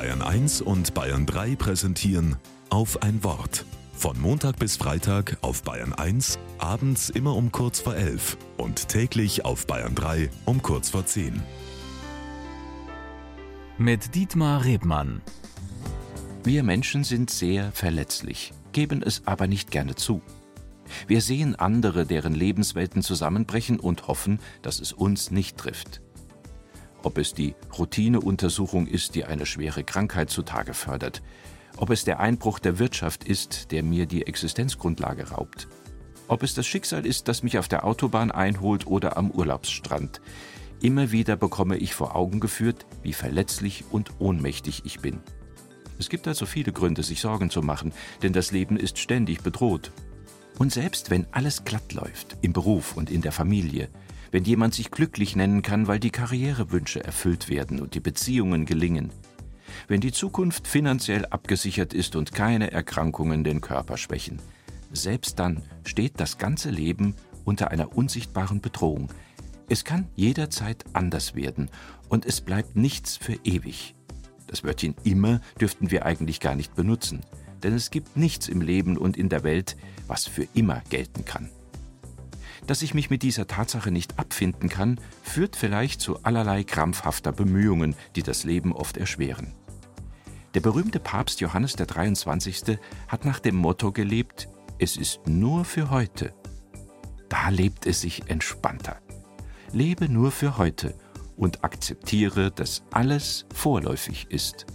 Bayern 1 und Bayern 3 präsentieren auf ein Wort. Von Montag bis Freitag auf Bayern 1, abends immer um kurz vor 11 und täglich auf Bayern 3 um kurz vor 10. Mit Dietmar Rebmann. Wir Menschen sind sehr verletzlich, geben es aber nicht gerne zu. Wir sehen andere, deren Lebenswelten zusammenbrechen und hoffen, dass es uns nicht trifft. Ob es die Routineuntersuchung ist, die eine schwere Krankheit zutage fördert, ob es der Einbruch der Wirtschaft ist, der mir die Existenzgrundlage raubt, ob es das Schicksal ist, das mich auf der Autobahn einholt oder am Urlaubsstrand. Immer wieder bekomme ich vor Augen geführt, wie verletzlich und ohnmächtig ich bin. Es gibt also viele Gründe, sich Sorgen zu machen, denn das Leben ist ständig bedroht. Und selbst wenn alles glatt läuft, im Beruf und in der Familie, wenn jemand sich glücklich nennen kann, weil die Karrierewünsche erfüllt werden und die Beziehungen gelingen, wenn die Zukunft finanziell abgesichert ist und keine Erkrankungen den Körper schwächen, selbst dann steht das ganze Leben unter einer unsichtbaren Bedrohung. Es kann jederzeit anders werden und es bleibt nichts für ewig. Das Wörtchen immer dürften wir eigentlich gar nicht benutzen, denn es gibt nichts im Leben und in der Welt, was für immer gelten kann. Dass ich mich mit dieser Tatsache nicht abfinden kann, führt vielleicht zu allerlei krampfhafter Bemühungen, die das Leben oft erschweren. Der berühmte Papst Johannes der 23. hat nach dem Motto gelebt, es ist nur für heute. Da lebt es sich entspannter. Lebe nur für heute und akzeptiere, dass alles vorläufig ist.